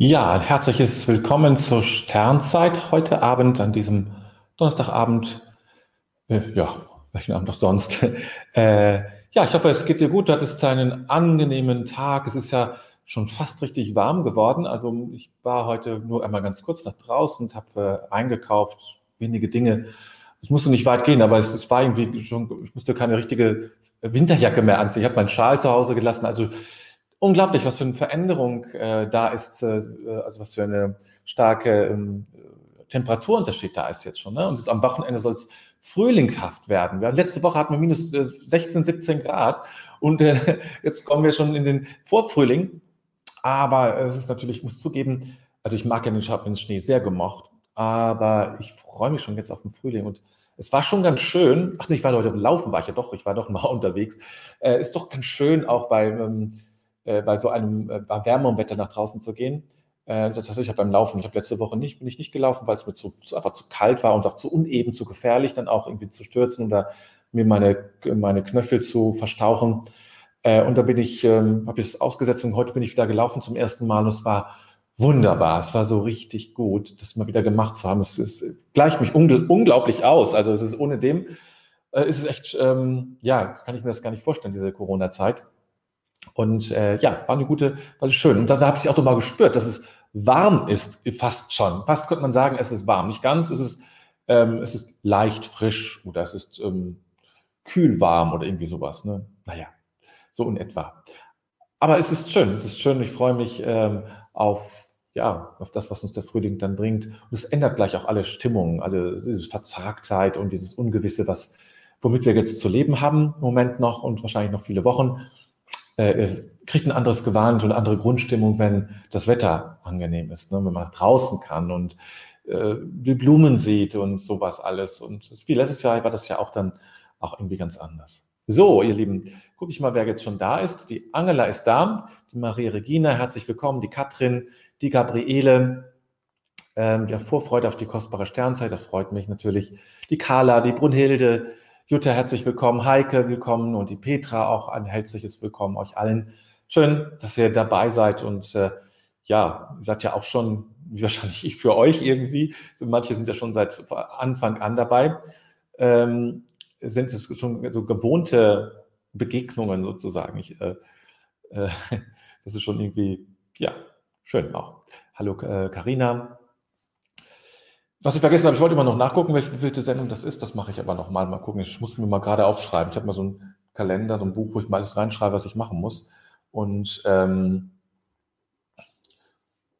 Ja, ein herzliches Willkommen zur Sternzeit heute Abend, an diesem Donnerstagabend. Äh, ja, welchen Abend auch sonst. Äh, ja, ich hoffe, es geht dir gut. Du hattest einen angenehmen Tag. Es ist ja schon fast richtig warm geworden. Also ich war heute nur einmal ganz kurz nach draußen und habe äh, eingekauft, wenige Dinge. Ich musste nicht weit gehen, aber es, es war irgendwie schon, ich musste keine richtige Winterjacke mehr anziehen. Ich habe meinen Schal zu Hause gelassen. Also unglaublich, was für eine Veränderung äh, da ist, äh, also was für eine starke ähm, Temperaturunterschied da ist jetzt schon. Ne? Und am Wochenende soll es frühlinghaft werden. Wir, letzte Woche hatten wir minus äh, 16, 17 Grad und äh, jetzt kommen wir schon in den Vorfrühling. Aber es ist natürlich, ich muss zugeben, also ich mag ja den, den Schnee sehr gemocht, aber ich freue mich schon jetzt auf den Frühling und es war schon ganz schön. Ach nee, ich war heute laufen, war ich ja doch, ich war doch mal unterwegs. Äh, ist doch ganz schön auch bei ähm, äh, bei so einem äh, bei Wetter nach draußen zu gehen. Äh, das heißt, ich habe beim Laufen, ich habe letzte Woche nicht, bin ich nicht gelaufen, weil es mir zu, zu, einfach zu kalt war und auch zu uneben, zu gefährlich, dann auch irgendwie zu stürzen oder mir meine, meine Knöchel zu verstauchen. Äh, und da bin ich, ähm, habe ich es ausgesetzt und heute bin ich wieder gelaufen zum ersten Mal und es war wunderbar. Es war so richtig gut, das mal wieder gemacht zu haben. Es, es gleicht mich ungl unglaublich aus. Also es ist ohne dem, äh, ist es echt, ähm, ja, kann ich mir das gar nicht vorstellen, diese Corona-Zeit. Und äh, ja, war eine gute, war schön. Und da habe ich auch nochmal gespürt, dass es warm ist, fast schon. Fast könnte man sagen, es ist warm. Nicht ganz, es ist, ähm, es ist leicht frisch oder es ist ähm, kühl warm oder irgendwie sowas. Ne? Naja, so in etwa. Aber es ist schön, es ist schön. Ich freue mich ähm, auf, ja, auf das, was uns der Frühling dann bringt. Und es ändert gleich auch alle Stimmungen, alle diese Verzagtheit und dieses Ungewisse, was, womit wir jetzt zu leben haben, im Moment noch und wahrscheinlich noch viele Wochen äh, kriegt ein anderes Gewand und eine andere Grundstimmung, wenn das Wetter angenehm ist, ne? wenn man draußen kann und äh, die Blumen sieht und sowas alles. Und wie letztes Jahr war das ja auch dann auch irgendwie ganz anders. So, ihr Lieben, gucke ich mal, wer jetzt schon da ist. Die Angela ist da, die Maria Regina, herzlich willkommen, die Katrin, die Gabriele. Ähm, ja, Vorfreude auf die kostbare Sternzeit, das freut mich natürlich. Die Carla, die Brunhilde, Jutta, herzlich willkommen. Heike, willkommen. Und die Petra, auch ein herzliches Willkommen euch allen. Schön, dass ihr dabei seid. Und äh, ja, ihr seid ja auch schon, wahrscheinlich ich für euch irgendwie, so manche sind ja schon seit Anfang an dabei, ähm, sind es schon so gewohnte Begegnungen sozusagen. Ich, äh, äh, das ist schon irgendwie, ja, schön auch. Hallo Karina, was ich vergessen habe, ich wollte immer noch nachgucken, welche, welche Sendung das ist. Das mache ich aber nochmal. Mal gucken. Ich muss mir mal gerade aufschreiben. Ich habe mal so einen Kalender, so ein Buch, wo ich mal alles reinschreibe, was ich machen muss. Und ähm,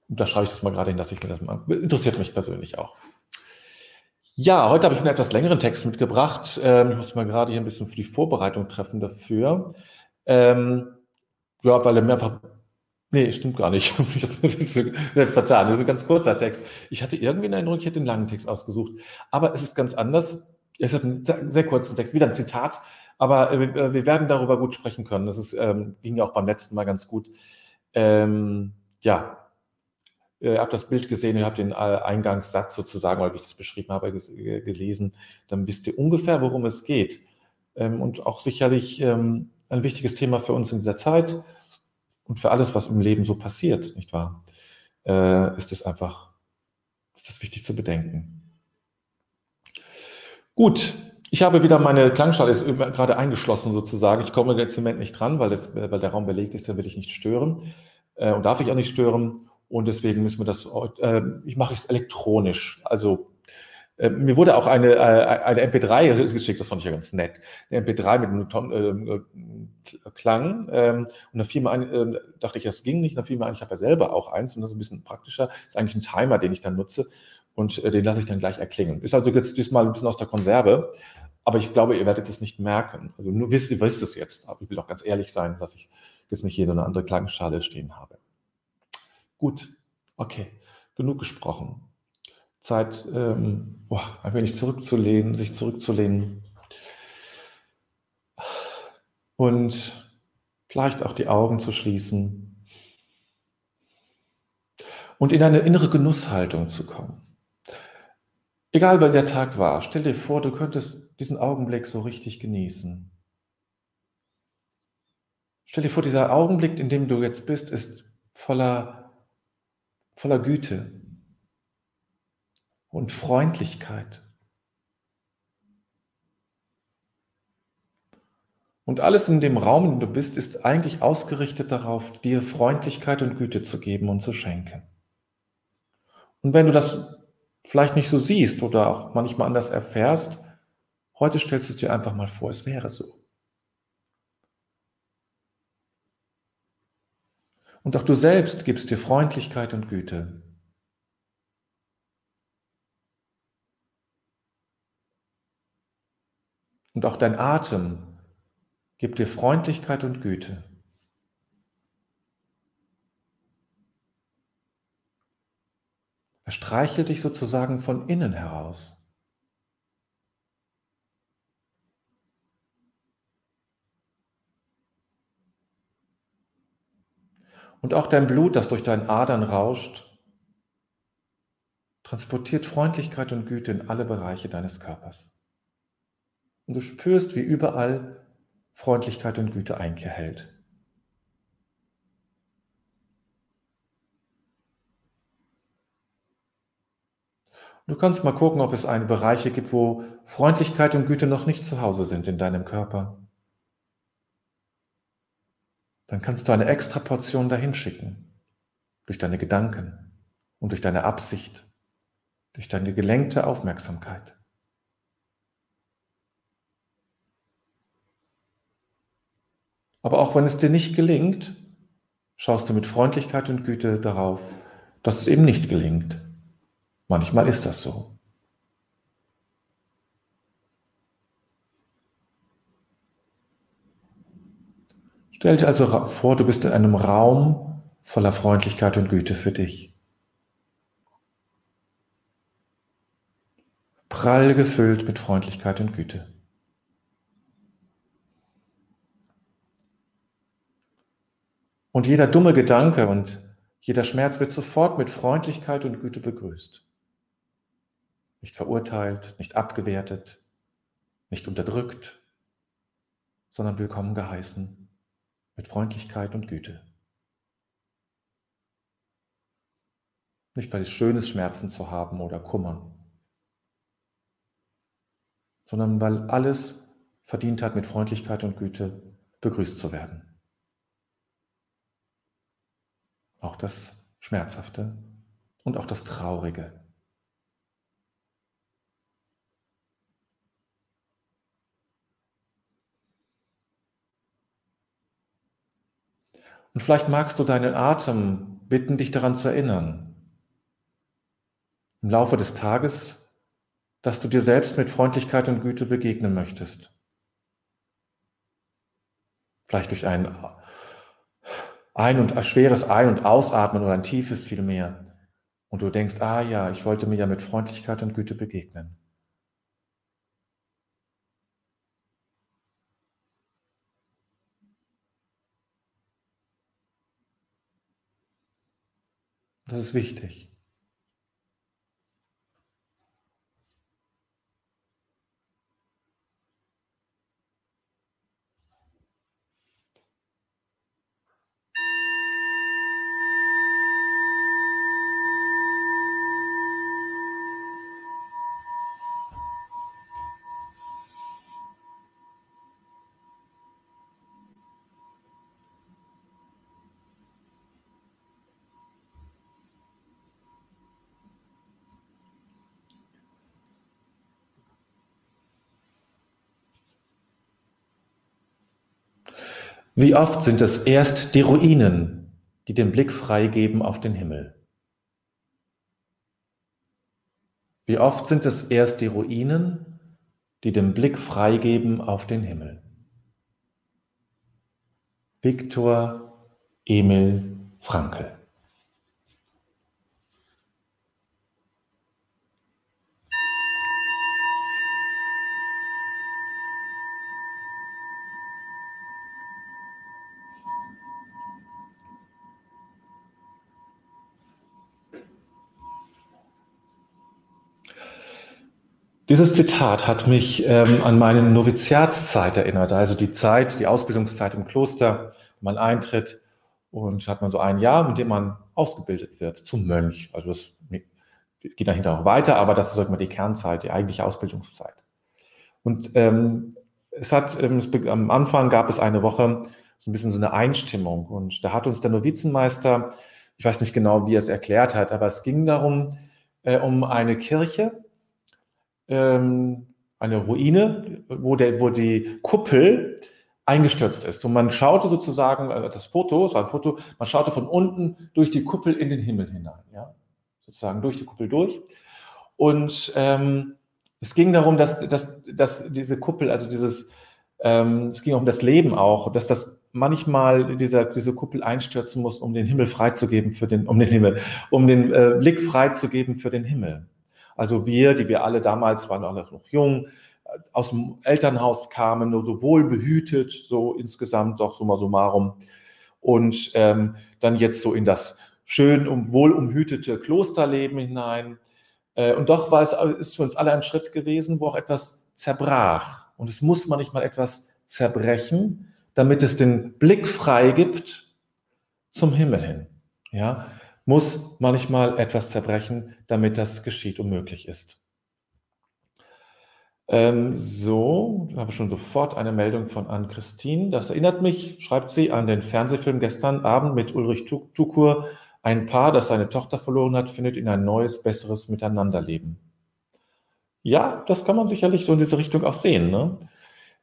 da schreibe ich das mal gerade hin, dass ich mir das mal. Interessiert mich persönlich auch. Ja, heute habe ich einen etwas längeren Text mitgebracht. Ähm, ich muss mal gerade hier ein bisschen für die Vorbereitung treffen dafür. Ähm, ja, weil er mir einfach Nee, stimmt gar nicht. Selbst vertan. Das ist ein ganz kurzer Text. Ich hatte irgendwie in Erinnerung, ich hätte den langen Text ausgesucht. Aber es ist ganz anders. Es hat einen sehr kurzen Text, wieder ein Zitat. Aber äh, äh, wir werden darüber gut sprechen können. Das ist, ähm, ging ja auch beim letzten Mal ganz gut. Ähm, ja, ihr habt das Bild gesehen, ihr habt den äh, Eingangssatz sozusagen, weil ich das beschrieben habe, gelesen. Dann wisst ihr ungefähr, worum es geht. Ähm, und auch sicherlich ähm, ein wichtiges Thema für uns in dieser Zeit und für alles, was im Leben so passiert, nicht wahr, äh, ist es einfach, ist das wichtig zu bedenken. Gut, ich habe wieder meine Klangschale ist gerade eingeschlossen sozusagen. Ich komme jetzt im Moment nicht dran, weil, das, weil der Raum belegt ist, dann will ich nicht stören äh, und darf ich auch nicht stören. Und deswegen müssen wir das, äh, ich mache es elektronisch. Also äh, mir wurde auch eine, äh, eine MP3 geschickt, das fand ich ja ganz nett. Eine MP3 mit einem Ton, äh, Klang. Ähm, und da fiel mir ein, äh, dachte ich, das ging nicht. Und dann fiel mir ein, ich habe ja selber auch eins und das ist ein bisschen praktischer. Das ist eigentlich ein Timer, den ich dann nutze und äh, den lasse ich dann gleich erklingen. Ist also jetzt diesmal ein bisschen aus der Konserve, aber ich glaube, ihr werdet es nicht merken. Also nur wisst ihr wisst es jetzt, aber ich will auch ganz ehrlich sein, dass ich jetzt nicht jede oder andere Klangschale stehen habe. Gut, okay, genug gesprochen. Zeit, ähm, oh, ein wenig zurückzulehnen, sich zurückzulehnen und vielleicht auch die Augen zu schließen und in eine innere Genusshaltung zu kommen. Egal, wer der Tag war, stell dir vor, du könntest diesen Augenblick so richtig genießen. Stell dir vor, dieser Augenblick, in dem du jetzt bist, ist voller voller Güte und Freundlichkeit. Und alles in dem Raum, in dem du bist, ist eigentlich ausgerichtet darauf, dir Freundlichkeit und Güte zu geben und zu schenken. Und wenn du das vielleicht nicht so siehst oder auch manchmal anders erfährst, heute stellst du es dir einfach mal vor, es wäre so. Und auch du selbst gibst dir Freundlichkeit und Güte. Und auch dein Atem Gib dir Freundlichkeit und Güte. Er streichelt dich sozusagen von innen heraus. Und auch dein Blut, das durch deinen Adern rauscht, transportiert Freundlichkeit und Güte in alle Bereiche deines Körpers. Und du spürst, wie überall Freundlichkeit und Güte Einkehr hält. Du kannst mal gucken, ob es eine Bereiche gibt, wo Freundlichkeit und Güte noch nicht zu Hause sind in deinem Körper. Dann kannst du eine extra Portion dahin schicken. Durch deine Gedanken und durch deine Absicht, durch deine gelenkte Aufmerksamkeit. Aber auch wenn es dir nicht gelingt, schaust du mit Freundlichkeit und Güte darauf, dass es eben nicht gelingt. Manchmal ist das so. Stell dir also vor, du bist in einem Raum voller Freundlichkeit und Güte für dich. Prall gefüllt mit Freundlichkeit und Güte. Und jeder dumme Gedanke und jeder Schmerz wird sofort mit Freundlichkeit und Güte begrüßt. Nicht verurteilt, nicht abgewertet, nicht unterdrückt, sondern willkommen geheißen mit Freundlichkeit und Güte. Nicht, weil es schön ist, Schmerzen zu haben oder Kummer, sondern weil alles verdient hat, mit Freundlichkeit und Güte begrüßt zu werden. auch das Schmerzhafte und auch das Traurige. Und vielleicht magst du deinen Atem bitten, dich daran zu erinnern, im Laufe des Tages, dass du dir selbst mit Freundlichkeit und Güte begegnen möchtest. Vielleicht durch einen ein- und ein schweres Ein- und Ausatmen oder ein tiefes vielmehr. Und du denkst, ah ja, ich wollte mir ja mit Freundlichkeit und Güte begegnen. Das ist wichtig. Wie oft sind es erst die Ruinen, die den Blick freigeben auf den Himmel? Wie oft sind es erst die Ruinen, die den Blick freigeben auf den Himmel? Viktor Emil Frankl Dieses Zitat hat mich ähm, an meine Noviziatszeit erinnert, also die Zeit, die Ausbildungszeit im Kloster, man eintritt und hat man so ein Jahr, mit dem man ausgebildet wird zum Mönch. Also das geht dahinter noch weiter, aber das ist sag mal, die Kernzeit, die eigentliche Ausbildungszeit. Und ähm, es hat, ähm, es, am Anfang gab es eine Woche so ein bisschen so eine Einstimmung und da hat uns der Novizenmeister, ich weiß nicht genau, wie er es erklärt hat, aber es ging darum, äh, um eine Kirche, ähm, eine Ruine, wo, der, wo die Kuppel eingestürzt ist. Und man schaute sozusagen, äh, das Foto, es war ein Foto, man schaute von unten durch die Kuppel in den Himmel hinein, ja, sozusagen durch die Kuppel durch. Und ähm, es ging darum, dass, dass, dass diese Kuppel, also dieses, ähm, es ging um das Leben auch, dass das manchmal dieser, diese Kuppel einstürzen muss, um den Himmel freizugeben für den, um den Himmel, um den äh, Blick freizugeben für den Himmel. Also wir, die wir alle damals waren alle noch jung, äh, aus dem Elternhaus kamen, nur so wohl behütet, so insgesamt doch summa summarum. Und ähm, dann jetzt so in das schön und wohl umhütete Klosterleben hinein. Äh, und doch war es ist für uns alle ein Schritt gewesen, wo auch etwas zerbrach. Und es muss manchmal etwas zerbrechen, damit es den Blick frei gibt zum Himmel hin. Ja, muss manchmal etwas zerbrechen, damit das geschieht und möglich ist. Ähm, so, da habe ich schon sofort eine Meldung von Anne-Christine. Das erinnert mich, schreibt sie, an den Fernsehfilm gestern Abend mit Ulrich Tukur. Ein Paar, das seine Tochter verloren hat, findet in ein neues, besseres Miteinanderleben. Ja, das kann man sicherlich so in diese Richtung auch sehen. Ne?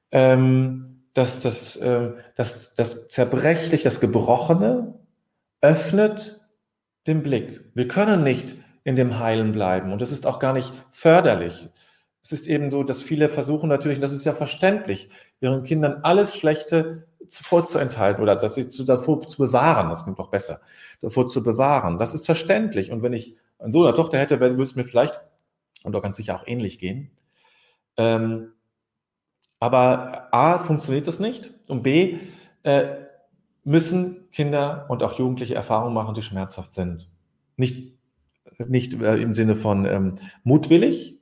Ähm, dass das, äh, das, das Zerbrechlich, das Gebrochene öffnet den Blick. Wir können nicht in dem Heilen bleiben und das ist auch gar nicht förderlich. Es ist eben so, dass viele versuchen natürlich, und das ist ja verständlich, ihren Kindern alles Schlechte vorzuenthalten oder dass sie davor zu bewahren, das klingt doch besser, davor zu bewahren. Das ist verständlich. Und wenn ich einen Sohn oder Tochter hätte, würde es mir vielleicht, und doch ganz sicher auch ähnlich gehen. Ähm, aber A, funktioniert das nicht und B, äh, müssen Kinder und auch Jugendliche Erfahrungen machen, die schmerzhaft sind. Nicht, nicht äh, im Sinne von ähm, mutwillig,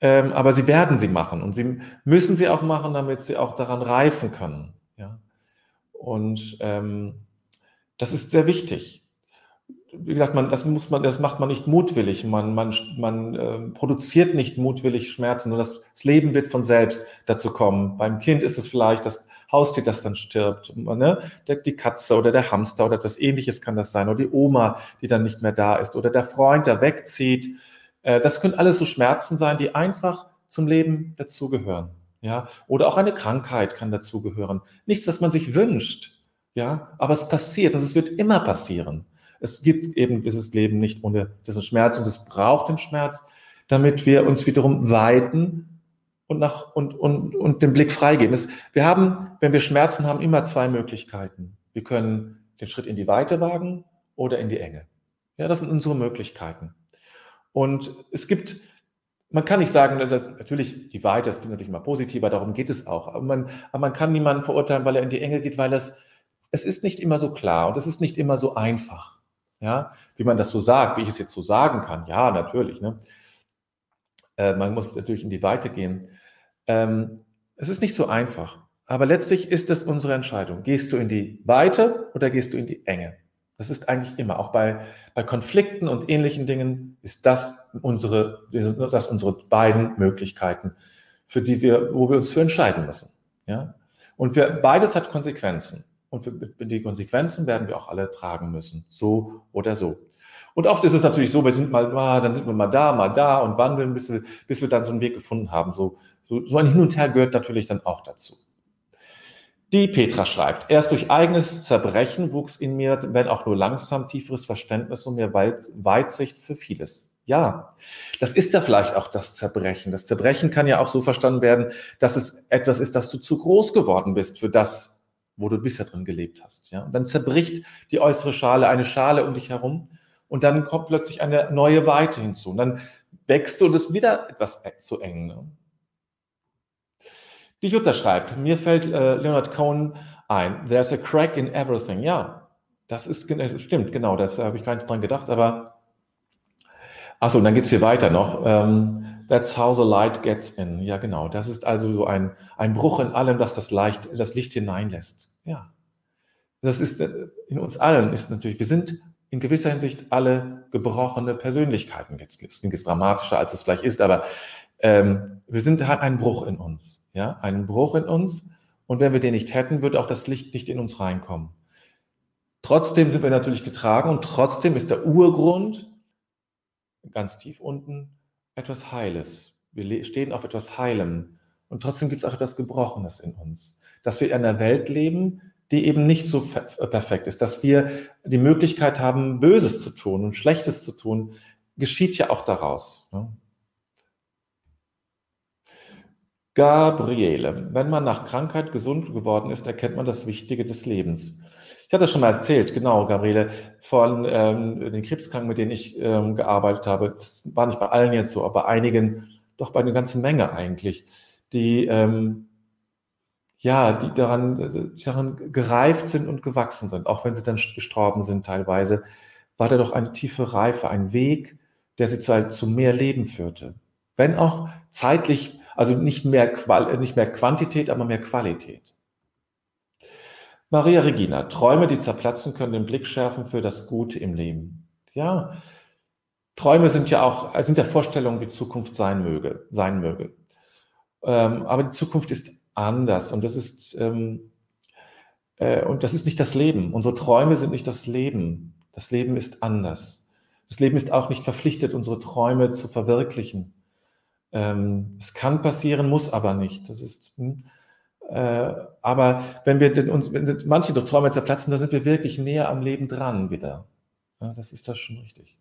ähm, aber sie werden sie machen und sie müssen sie auch machen, damit sie auch daran reifen können. Ja? Und ähm, das ist sehr wichtig. Wie gesagt, man, das, muss man, das macht man nicht mutwillig. Man, man, man äh, produziert nicht mutwillig Schmerzen, sondern das, das Leben wird von selbst dazu kommen. Beim Kind ist es vielleicht das Haustier, das dann stirbt, ne? Der, die Katze oder der Hamster oder etwas ähnliches kann das sein, oder die Oma, die dann nicht mehr da ist, oder der Freund, der wegzieht äh, das können alles so Schmerzen sein, die einfach zum Leben dazugehören. Ja, oder auch eine Krankheit kann dazugehören. Nichts, was man sich wünscht. Ja, aber es passiert und es wird immer passieren. Es gibt eben dieses Leben nicht ohne diesen Schmerz und es braucht den Schmerz, damit wir uns wiederum weiten und, nach, und, und, und den Blick freigeben. Es, wir haben, wenn wir Schmerzen haben, immer zwei Möglichkeiten. Wir können den Schritt in die Weite wagen oder in die Enge. Ja, das sind unsere Möglichkeiten. Und es gibt, man kann nicht sagen, dass das natürlich die Weite, das klingt natürlich mal positiver, darum geht es auch. Aber man, aber man kann niemanden verurteilen, weil er in die Enge geht, weil es, es ist nicht immer so klar und es ist nicht immer so einfach. Ja, wie man das so sagt, wie ich es jetzt so sagen kann. Ja, natürlich. Ne? Äh, man muss natürlich in die Weite gehen. Ähm, es ist nicht so einfach. Aber letztlich ist es unsere Entscheidung. Gehst du in die Weite oder gehst du in die Enge? Das ist eigentlich immer, auch bei, bei Konflikten und ähnlichen Dingen, ist das unsere, das unsere beiden Möglichkeiten, für die wir, wo wir uns für entscheiden müssen. Ja? Und wir, beides hat Konsequenzen. Und für die Konsequenzen werden wir auch alle tragen müssen. So oder so. Und oft ist es natürlich so, wir sind mal, ah, dann sind wir mal da, mal da und wandeln, bis wir, bis wir dann so einen Weg gefunden haben. So, so, so ein Hin und Her gehört natürlich dann auch dazu. Die Petra schreibt, erst durch eigenes Zerbrechen wuchs in mir, wenn auch nur langsam, tieferes Verständnis und mehr Weitsicht für vieles. Ja, das ist ja vielleicht auch das Zerbrechen. Das Zerbrechen kann ja auch so verstanden werden, dass es etwas ist, dass du zu groß geworden bist für das, wo du bisher drin gelebt hast. Ja, und dann zerbricht die äußere Schale, eine Schale um dich herum und dann kommt plötzlich eine neue Weite hinzu. Und dann wächst du und es wieder etwas zu eng. Ne? Die Jutta schreibt, mir fällt äh, Leonard Cohen ein, there's a crack in everything. Ja, das ist stimmt, genau, das habe ich gar nicht dran gedacht, aber achso, und dann geht es hier weiter noch. Ähm, that's how the light gets in. Ja, genau. Das ist also so ein, ein Bruch in allem, das das, Leicht, das Licht hineinlässt. Ja. Das ist äh, in uns allen ist natürlich, wir sind in gewisser Hinsicht alle gebrochene Persönlichkeiten. Jetzt klingt es dramatischer, als es vielleicht ist, aber ähm, wir sind, haben einen Bruch in uns. Ja, einen Bruch in uns. Und wenn wir den nicht hätten, würde auch das Licht nicht in uns reinkommen. Trotzdem sind wir natürlich getragen und trotzdem ist der Urgrund ganz tief unten etwas Heiles. Wir stehen auf etwas Heilem. Und trotzdem gibt es auch etwas Gebrochenes in uns. Dass wir in einer Welt leben, die eben nicht so perfekt ist. Dass wir die Möglichkeit haben, Böses zu tun und Schlechtes zu tun, geschieht ja auch daraus. Ne? Gabriele, wenn man nach Krankheit gesund geworden ist, erkennt man das Wichtige des Lebens. Ich hatte das schon mal erzählt, genau, Gabriele, von ähm, den Krebskranken, mit denen ich ähm, gearbeitet habe. Das war nicht bei allen jetzt so, aber bei einigen, doch bei einer ganzen Menge eigentlich, die, ähm, ja, die daran, daran gereift sind und gewachsen sind, auch wenn sie dann gestorben sind teilweise, war da doch eine tiefe Reife, ein Weg, der sie zu, zu mehr Leben führte. Wenn auch zeitlich also nicht mehr, nicht mehr Quantität, aber mehr Qualität. Maria Regina, Träume, die zerplatzen, können den Blick schärfen für das Gute im Leben. Ja, Träume sind ja auch, sind ja Vorstellungen, wie Zukunft sein möge, sein möge. Ähm, aber die Zukunft ist anders und das ist, ähm, äh, und das ist nicht das Leben. Unsere Träume sind nicht das Leben. Das Leben ist anders. Das Leben ist auch nicht verpflichtet, unsere Träume zu verwirklichen. Ähm, es kann passieren, muss aber nicht. Das ist, hm, äh, aber wenn wir den, uns, wenn manche Träume zerplatzen, dann sind wir wirklich näher am Leben dran wieder. Ja, das ist das schon richtig.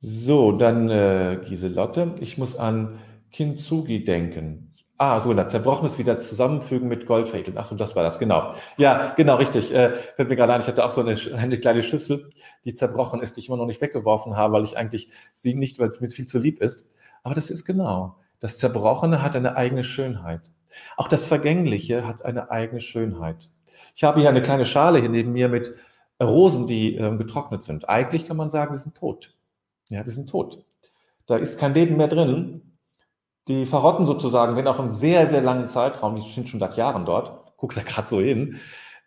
So, dann äh, Giselotte. Ich muss an Kintsugi denken. Ah, so, da zerbrochenes wieder zusammenfügen mit Goldfädeln. Ach so, das war das, genau. Ja, genau, richtig. Äh, fällt mir gerade ein, ich hatte auch so eine, eine, kleine Schüssel, die zerbrochen ist, die ich immer noch nicht weggeworfen habe, weil ich eigentlich sie nicht, weil es mir viel zu lieb ist. Aber das ist genau. Das Zerbrochene hat eine eigene Schönheit. Auch das Vergängliche hat eine eigene Schönheit. Ich habe hier eine kleine Schale hier neben mir mit Rosen, die äh, getrocknet sind. Eigentlich kann man sagen, die sind tot. Ja, die sind tot. Da ist kein Leben mehr drin. Die verrotten sozusagen, wenn auch im sehr, sehr langen Zeitraum, die sind schon seit Jahren dort, guck da gerade so hin,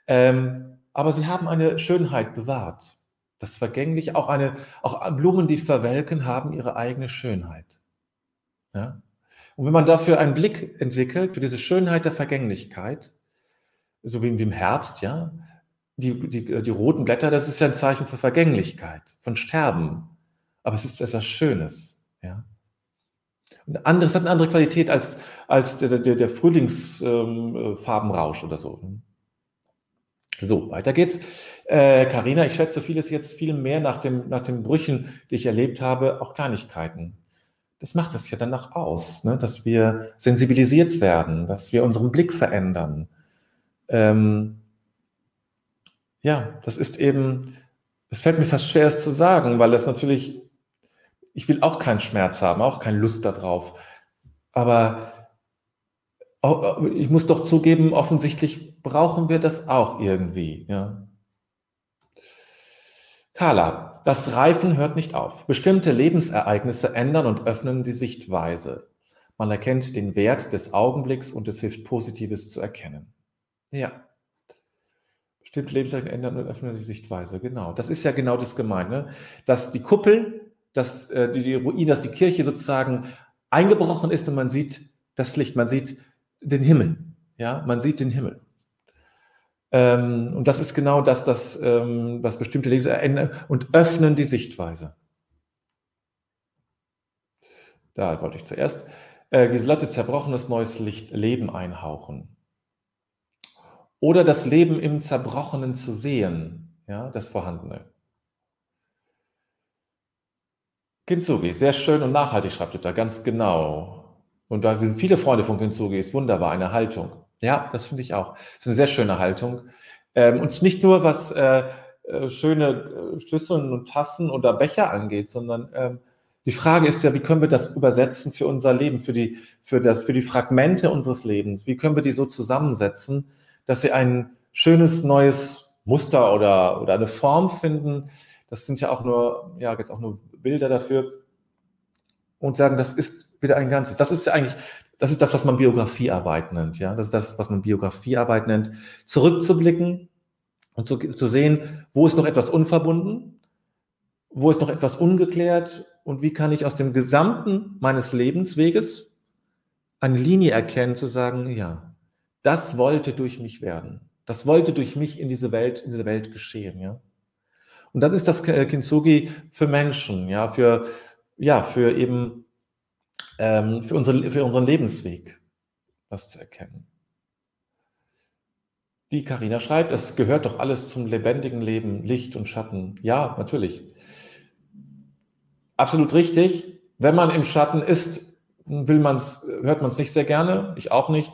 ähm, aber sie haben eine Schönheit bewahrt. Das Vergängliche, auch, eine, auch Blumen, die verwelken, haben ihre eigene Schönheit. Ja? Und wenn man dafür einen Blick entwickelt, für diese Schönheit der Vergänglichkeit, so wie im Herbst, ja, die, die, die roten Blätter, das ist ja ein Zeichen für Vergänglichkeit, von Sterben. Aber es ist etwas Schönes. Ja? Ein anderes hat eine andere Qualität als, als der, der, der Frühlingsfarbenrausch ähm, oder so. So, weiter geht's. Karina, äh, ich schätze vieles jetzt viel mehr nach, dem, nach den Brüchen, die ich erlebt habe, auch Kleinigkeiten. Das macht es ja danach aus, ne? dass wir sensibilisiert werden, dass wir unseren Blick verändern. Ähm, ja, das ist eben, es fällt mir fast schwer, es zu sagen, weil das natürlich ich will auch keinen Schmerz haben, auch keine Lust darauf. Aber ich muss doch zugeben, offensichtlich brauchen wir das auch irgendwie. Ja. Carla, das Reifen hört nicht auf. Bestimmte Lebensereignisse ändern und öffnen die Sichtweise. Man erkennt den Wert des Augenblicks und es hilft, Positives zu erkennen. Ja. Bestimmte Lebensereignisse ändern und öffnen die Sichtweise. Genau. Das ist ja genau das Gemeine, dass die Kuppel dass äh, die, die Ruine, dass die Kirche sozusagen eingebrochen ist und man sieht das Licht, man sieht den Himmel. Ja, man sieht den Himmel. Ähm, und das ist genau das, das ähm, was bestimmte Lebens ändern und öffnen die Sichtweise. Da wollte ich zuerst. Äh, Giselotte, zerbrochenes neues Licht, Leben einhauchen. Oder das Leben im Zerbrochenen zu sehen, ja, das Vorhandene. Kintsugi, sehr schön und nachhaltig, schreibt ihr da, ganz genau. Und da sind viele Freunde von Kintsugi, ist wunderbar, eine Haltung. Ja, das finde ich auch. Das ist eine sehr schöne Haltung. Ähm, und nicht nur was äh, äh, schöne äh, Schüsseln und Tassen oder Becher angeht, sondern ähm, die Frage ist ja, wie können wir das übersetzen für unser Leben, für die, für, das, für die Fragmente unseres Lebens? Wie können wir die so zusammensetzen, dass sie ein schönes neues Muster oder, oder eine Form finden, das sind ja auch nur, ja, jetzt auch nur Bilder dafür und sagen, das ist wieder ein Ganzes. Das ist ja eigentlich, das ist das, was man Biografiearbeit nennt, ja. Das ist das, was man Biografiearbeit nennt. Zurückzublicken, Und zu, zu sehen, wo ist noch etwas unverbunden, wo ist noch etwas ungeklärt und wie kann ich aus dem gesamten meines Lebensweges eine Linie erkennen, zu sagen, ja, das wollte durch mich werden. Das wollte durch mich in diese Welt, in diese Welt geschehen, ja. Und das ist das Kintsugi für Menschen, ja, für, ja, für eben, ähm, für, unsere, für unseren Lebensweg, das zu erkennen. Wie Karina schreibt, es gehört doch alles zum lebendigen Leben, Licht und Schatten. Ja, natürlich. Absolut richtig. Wenn man im Schatten ist, will man's, hört man es nicht sehr gerne, ich auch nicht.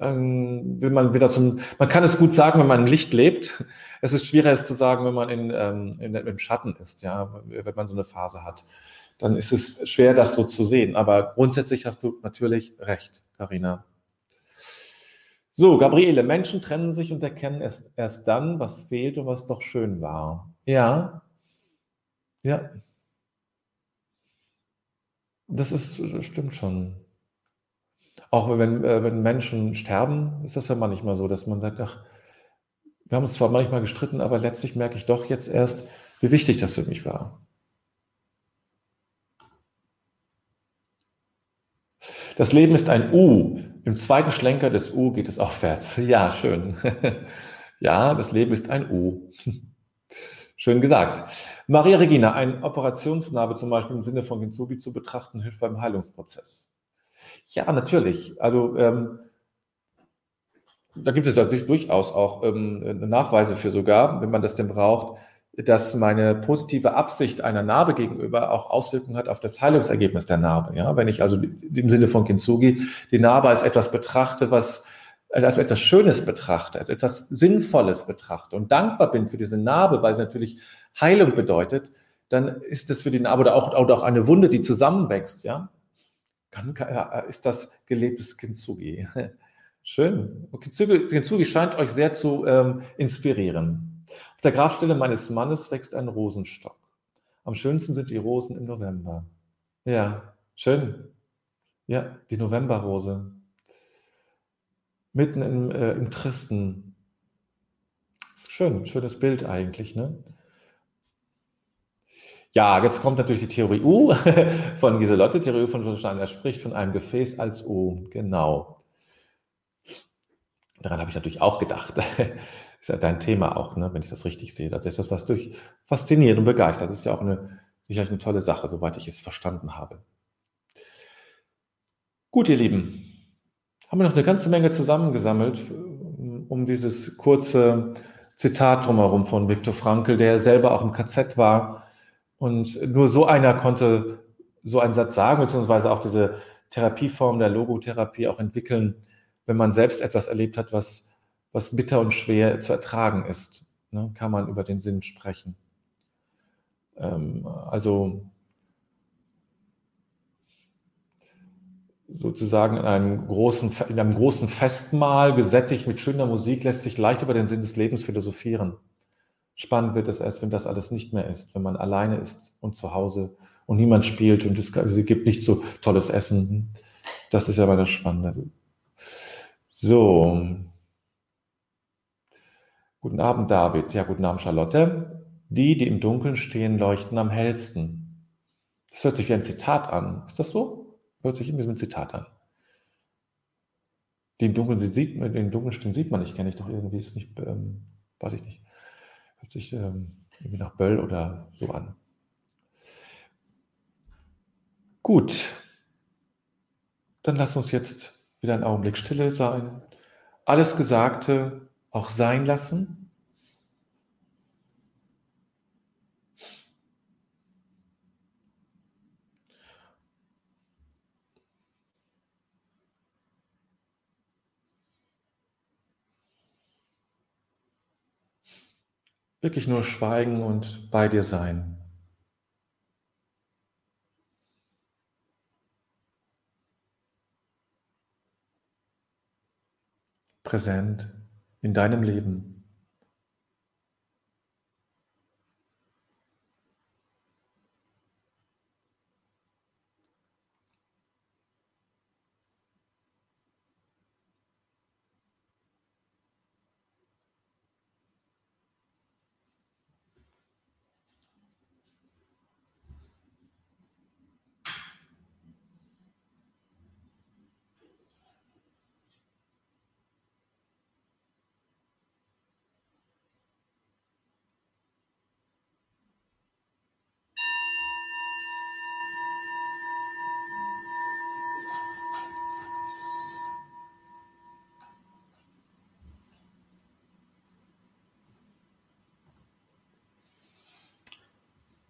Ähm, will man wieder zum, man kann es gut sagen, wenn man im Licht lebt. Es ist schwieriger, es zu sagen, wenn man in, ähm, in, im Schatten ist, ja, wenn man so eine Phase hat. Dann ist es schwer, das so zu sehen. Aber grundsätzlich hast du natürlich recht, Karina. So, Gabriele, Menschen trennen sich und erkennen erst, erst dann, was fehlt und was doch schön war. Ja, ja. Das ist, das stimmt schon. Auch wenn, äh, wenn Menschen sterben, ist das ja manchmal so, dass man sagt, ach, wir haben uns zwar manchmal gestritten, aber letztlich merke ich doch jetzt erst, wie wichtig das für mich war. Das Leben ist ein U. Im zweiten Schlenker des U geht es aufwärts. Ja, schön. ja, das Leben ist ein U. Schön gesagt. Maria Regina, ein Operationsnarbe zum Beispiel im Sinne von Kintsugi zu betrachten, hilft beim Heilungsprozess. Ja, natürlich. Also ähm, da gibt es natürlich durchaus auch ähm, Nachweise für sogar, wenn man das denn braucht, dass meine positive Absicht einer Narbe gegenüber auch Auswirkungen hat auf das Heilungsergebnis der Narbe. Ja, wenn ich also im Sinne von Kintsugi die Narbe als etwas betrachte, was als etwas Schönes betrachte, als etwas Sinnvolles betrachte und dankbar bin für diese Narbe, weil sie natürlich Heilung bedeutet, dann ist das für die Narbe oder auch, oder auch eine Wunde, die zusammenwächst, ja, kann, ist das gelebtes Kintsugi. Schön. Kintsugi, Kintsugi scheint euch sehr zu ähm, inspirieren. Auf der Grabstelle meines Mannes wächst ein Rosenstock. Am schönsten sind die Rosen im November. Ja, schön. Ja, die Novemberrose. Mitten im, äh, im Tristen. Ist schön, schönes Bild eigentlich, ne? Ja, jetzt kommt natürlich die Theorie U von Giselotte. Theorie U von Stein. Er spricht von einem Gefäß als U. Genau. Daran habe ich natürlich auch gedacht. ist ja dein Thema auch, ne, wenn ich das richtig sehe. Das ist das, was dich fasziniert und begeistert. Das ist ja auch eine, sicherlich eine tolle Sache, soweit ich es verstanden habe. Gut, ihr Lieben, haben wir noch eine ganze Menge zusammengesammelt, um dieses kurze Zitat drumherum von Viktor Frankl, der selber auch im KZ war und nur so einer konnte so einen Satz sagen, beziehungsweise auch diese Therapieform der Logotherapie auch entwickeln, wenn man selbst etwas erlebt hat, was, was bitter und schwer zu ertragen ist. Ne, kann man über den Sinn sprechen. Ähm, also sozusagen in einem, großen, in einem großen Festmahl, gesättigt mit schöner Musik, lässt sich leicht über den Sinn des Lebens philosophieren. Spannend wird es erst, wenn das alles nicht mehr ist, wenn man alleine ist und zu Hause und niemand spielt und es also gibt nicht so tolles Essen. Das ist ja aber das Spannende. So. Guten Abend, David. Ja, guten Abend, Charlotte. Die, die im Dunkeln stehen, leuchten am hellsten. Das hört sich wie ein Zitat an. Ist das so? Hört sich irgendwie wie ein Zitat an. Die im Dunkeln sieht, im Dunkeln stehen, sieht man nicht, kenne ich doch irgendwie, ist nicht, ähm, weiß ich nicht. Hört sich ähm, irgendwie nach Böll oder so an. Gut. Dann lass uns jetzt wieder einen Augenblick stille sein. Alles Gesagte auch sein lassen. Wirklich nur schweigen und bei dir sein. Präsent in deinem Leben.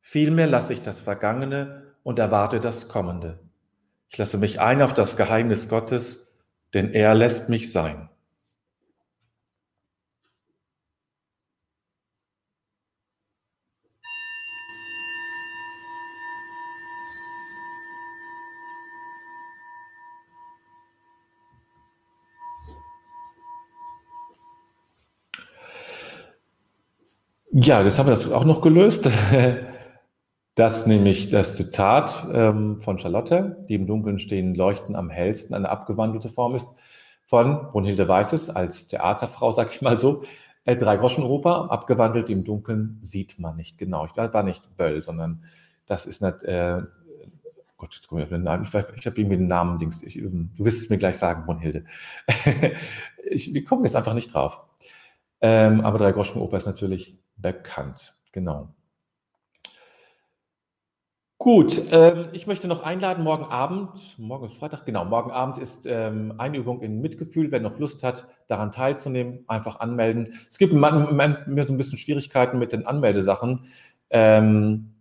Vielmehr lasse ich das Vergangene und erwarte das Kommende. Ich lasse mich ein auf das Geheimnis Gottes, denn er lässt mich sein. Ja, das haben wir das auch noch gelöst. dass nämlich das Zitat ähm, von Charlotte, die im Dunkeln stehen, leuchten am hellsten, eine abgewandelte Form ist, von Brunhilde Weißes als Theaterfrau, sag ich mal so, äh, Drei-Groschen-Oper, abgewandelt im Dunkeln sieht man nicht genau. Ich war nicht Böll, sondern das ist nicht, äh, Gott, jetzt komme ich auf den Namen, ich, ich habe irgendwie den Namen, Dings, ich, ähm, du wirst es mir gleich sagen, Brunhilde. ich, wir kommen jetzt einfach nicht drauf. Ähm, aber Drei-Groschen-Oper ist natürlich bekannt, genau. Gut, ähm, ich möchte noch einladen, morgen Abend, morgen ist Freitag, genau, morgen Abend ist ähm, eine Übung in Mitgefühl. Wer noch Lust hat, daran teilzunehmen, einfach anmelden. Es gibt mir so ein bisschen Schwierigkeiten mit den Anmeldesachen, ähm,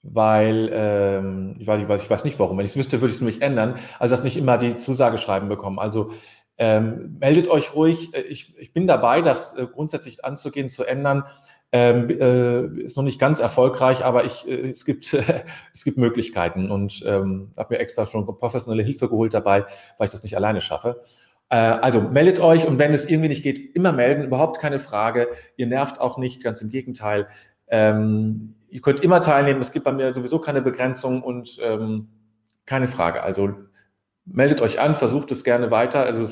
weil, ähm, ich, weiß, ich, weiß, ich weiß nicht warum. Wenn ich es wüsste, würde ich es nämlich ändern. Also, dass nicht immer die Zusage schreiben bekommen. Also, ähm, meldet euch ruhig. Ich, ich bin dabei, das äh, grundsätzlich anzugehen, zu ändern ähm, äh, ist noch nicht ganz erfolgreich, aber ich, äh, es, gibt, es gibt Möglichkeiten und ähm, habe mir extra schon professionelle Hilfe geholt dabei, weil ich das nicht alleine schaffe. Äh, also meldet euch und wenn es irgendwie nicht geht, immer melden, überhaupt keine Frage. Ihr nervt auch nicht, ganz im Gegenteil. Ähm, ihr könnt immer teilnehmen, es gibt bei mir sowieso keine Begrenzung und ähm, keine Frage. Also meldet euch an, versucht es gerne weiter. Also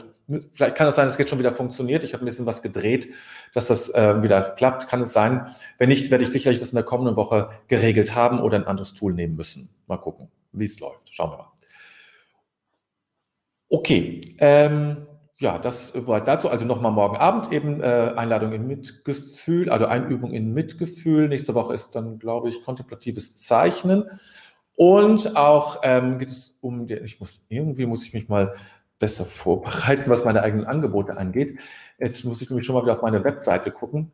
Vielleicht kann es sein, dass es jetzt schon wieder funktioniert. Ich habe ein bisschen was gedreht, dass das äh, wieder klappt. Kann es sein. Wenn nicht, werde ich sicherlich das in der kommenden Woche geregelt haben oder ein anderes Tool nehmen müssen. Mal gucken, wie es läuft. Schauen wir mal. Okay. Ähm, ja, das war dazu. Also nochmal morgen Abend eben äh, Einladung in Mitgefühl, also Einübung in Mitgefühl. Nächste Woche ist dann, glaube ich, kontemplatives Zeichnen. Und auch ähm, geht es um, die, ich muss, irgendwie muss ich mich mal besser vorbereiten, was meine eigenen Angebote angeht. Jetzt muss ich nämlich schon mal wieder auf meine Webseite gucken.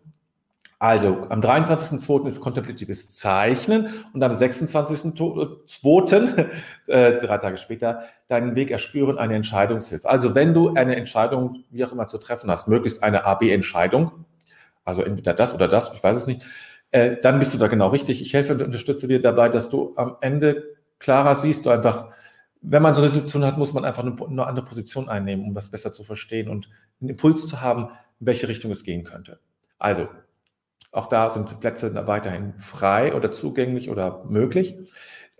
Also am 23.02. ist kontemplatives Zeichnen und am 26.02., äh, drei Tage später, deinen Weg erspüren, eine Entscheidungshilfe. Also wenn du eine Entscheidung, wie auch immer, zu treffen hast, möglichst eine AB-Entscheidung, also entweder das oder das, ich weiß es nicht, äh, dann bist du da genau richtig. Ich helfe und unterstütze dir dabei, dass du am Ende klarer siehst, du einfach wenn man so eine Situation hat, muss man einfach eine, eine, andere Position einnehmen, um das besser zu verstehen und einen Impuls zu haben, in welche Richtung es gehen könnte. Also, auch da sind Plätze weiterhin frei oder zugänglich oder möglich.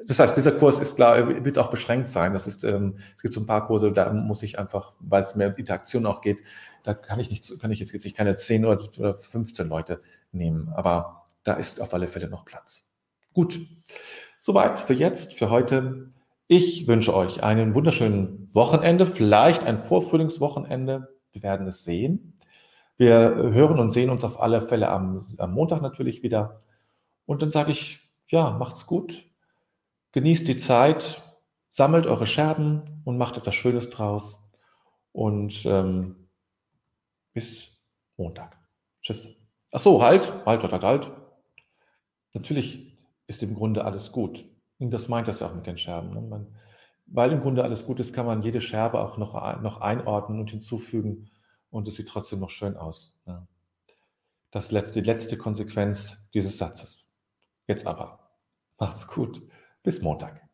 Das heißt, dieser Kurs ist klar, wird auch beschränkt sein. Das ist, ähm, es gibt so ein paar Kurse, da muss ich einfach, weil es mehr Interaktion auch geht, da kann ich nicht, kann ich jetzt, ich keine 10 oder 15 Leute nehmen, aber da ist auf alle Fälle noch Platz. Gut. Soweit für jetzt, für heute. Ich wünsche euch einen wunderschönen Wochenende, vielleicht ein Vorfrühlingswochenende. Wir werden es sehen. Wir hören und sehen uns auf alle Fälle am, am Montag natürlich wieder. Und dann sage ich, ja, macht's gut, genießt die Zeit, sammelt eure Scherben und macht etwas Schönes draus. und ähm, bis Montag. Tschüss. Ach so, halt, halt, halt, halt, halt. Natürlich ist im Grunde alles gut. Und das meint das ja auch mit den Scherben. Ne? Man, weil im Grunde alles gut ist, kann man jede Scherbe auch noch, noch einordnen und hinzufügen und es sieht trotzdem noch schön aus. Ja. Das letzte, die letzte Konsequenz dieses Satzes. Jetzt aber. Macht's gut. Bis Montag.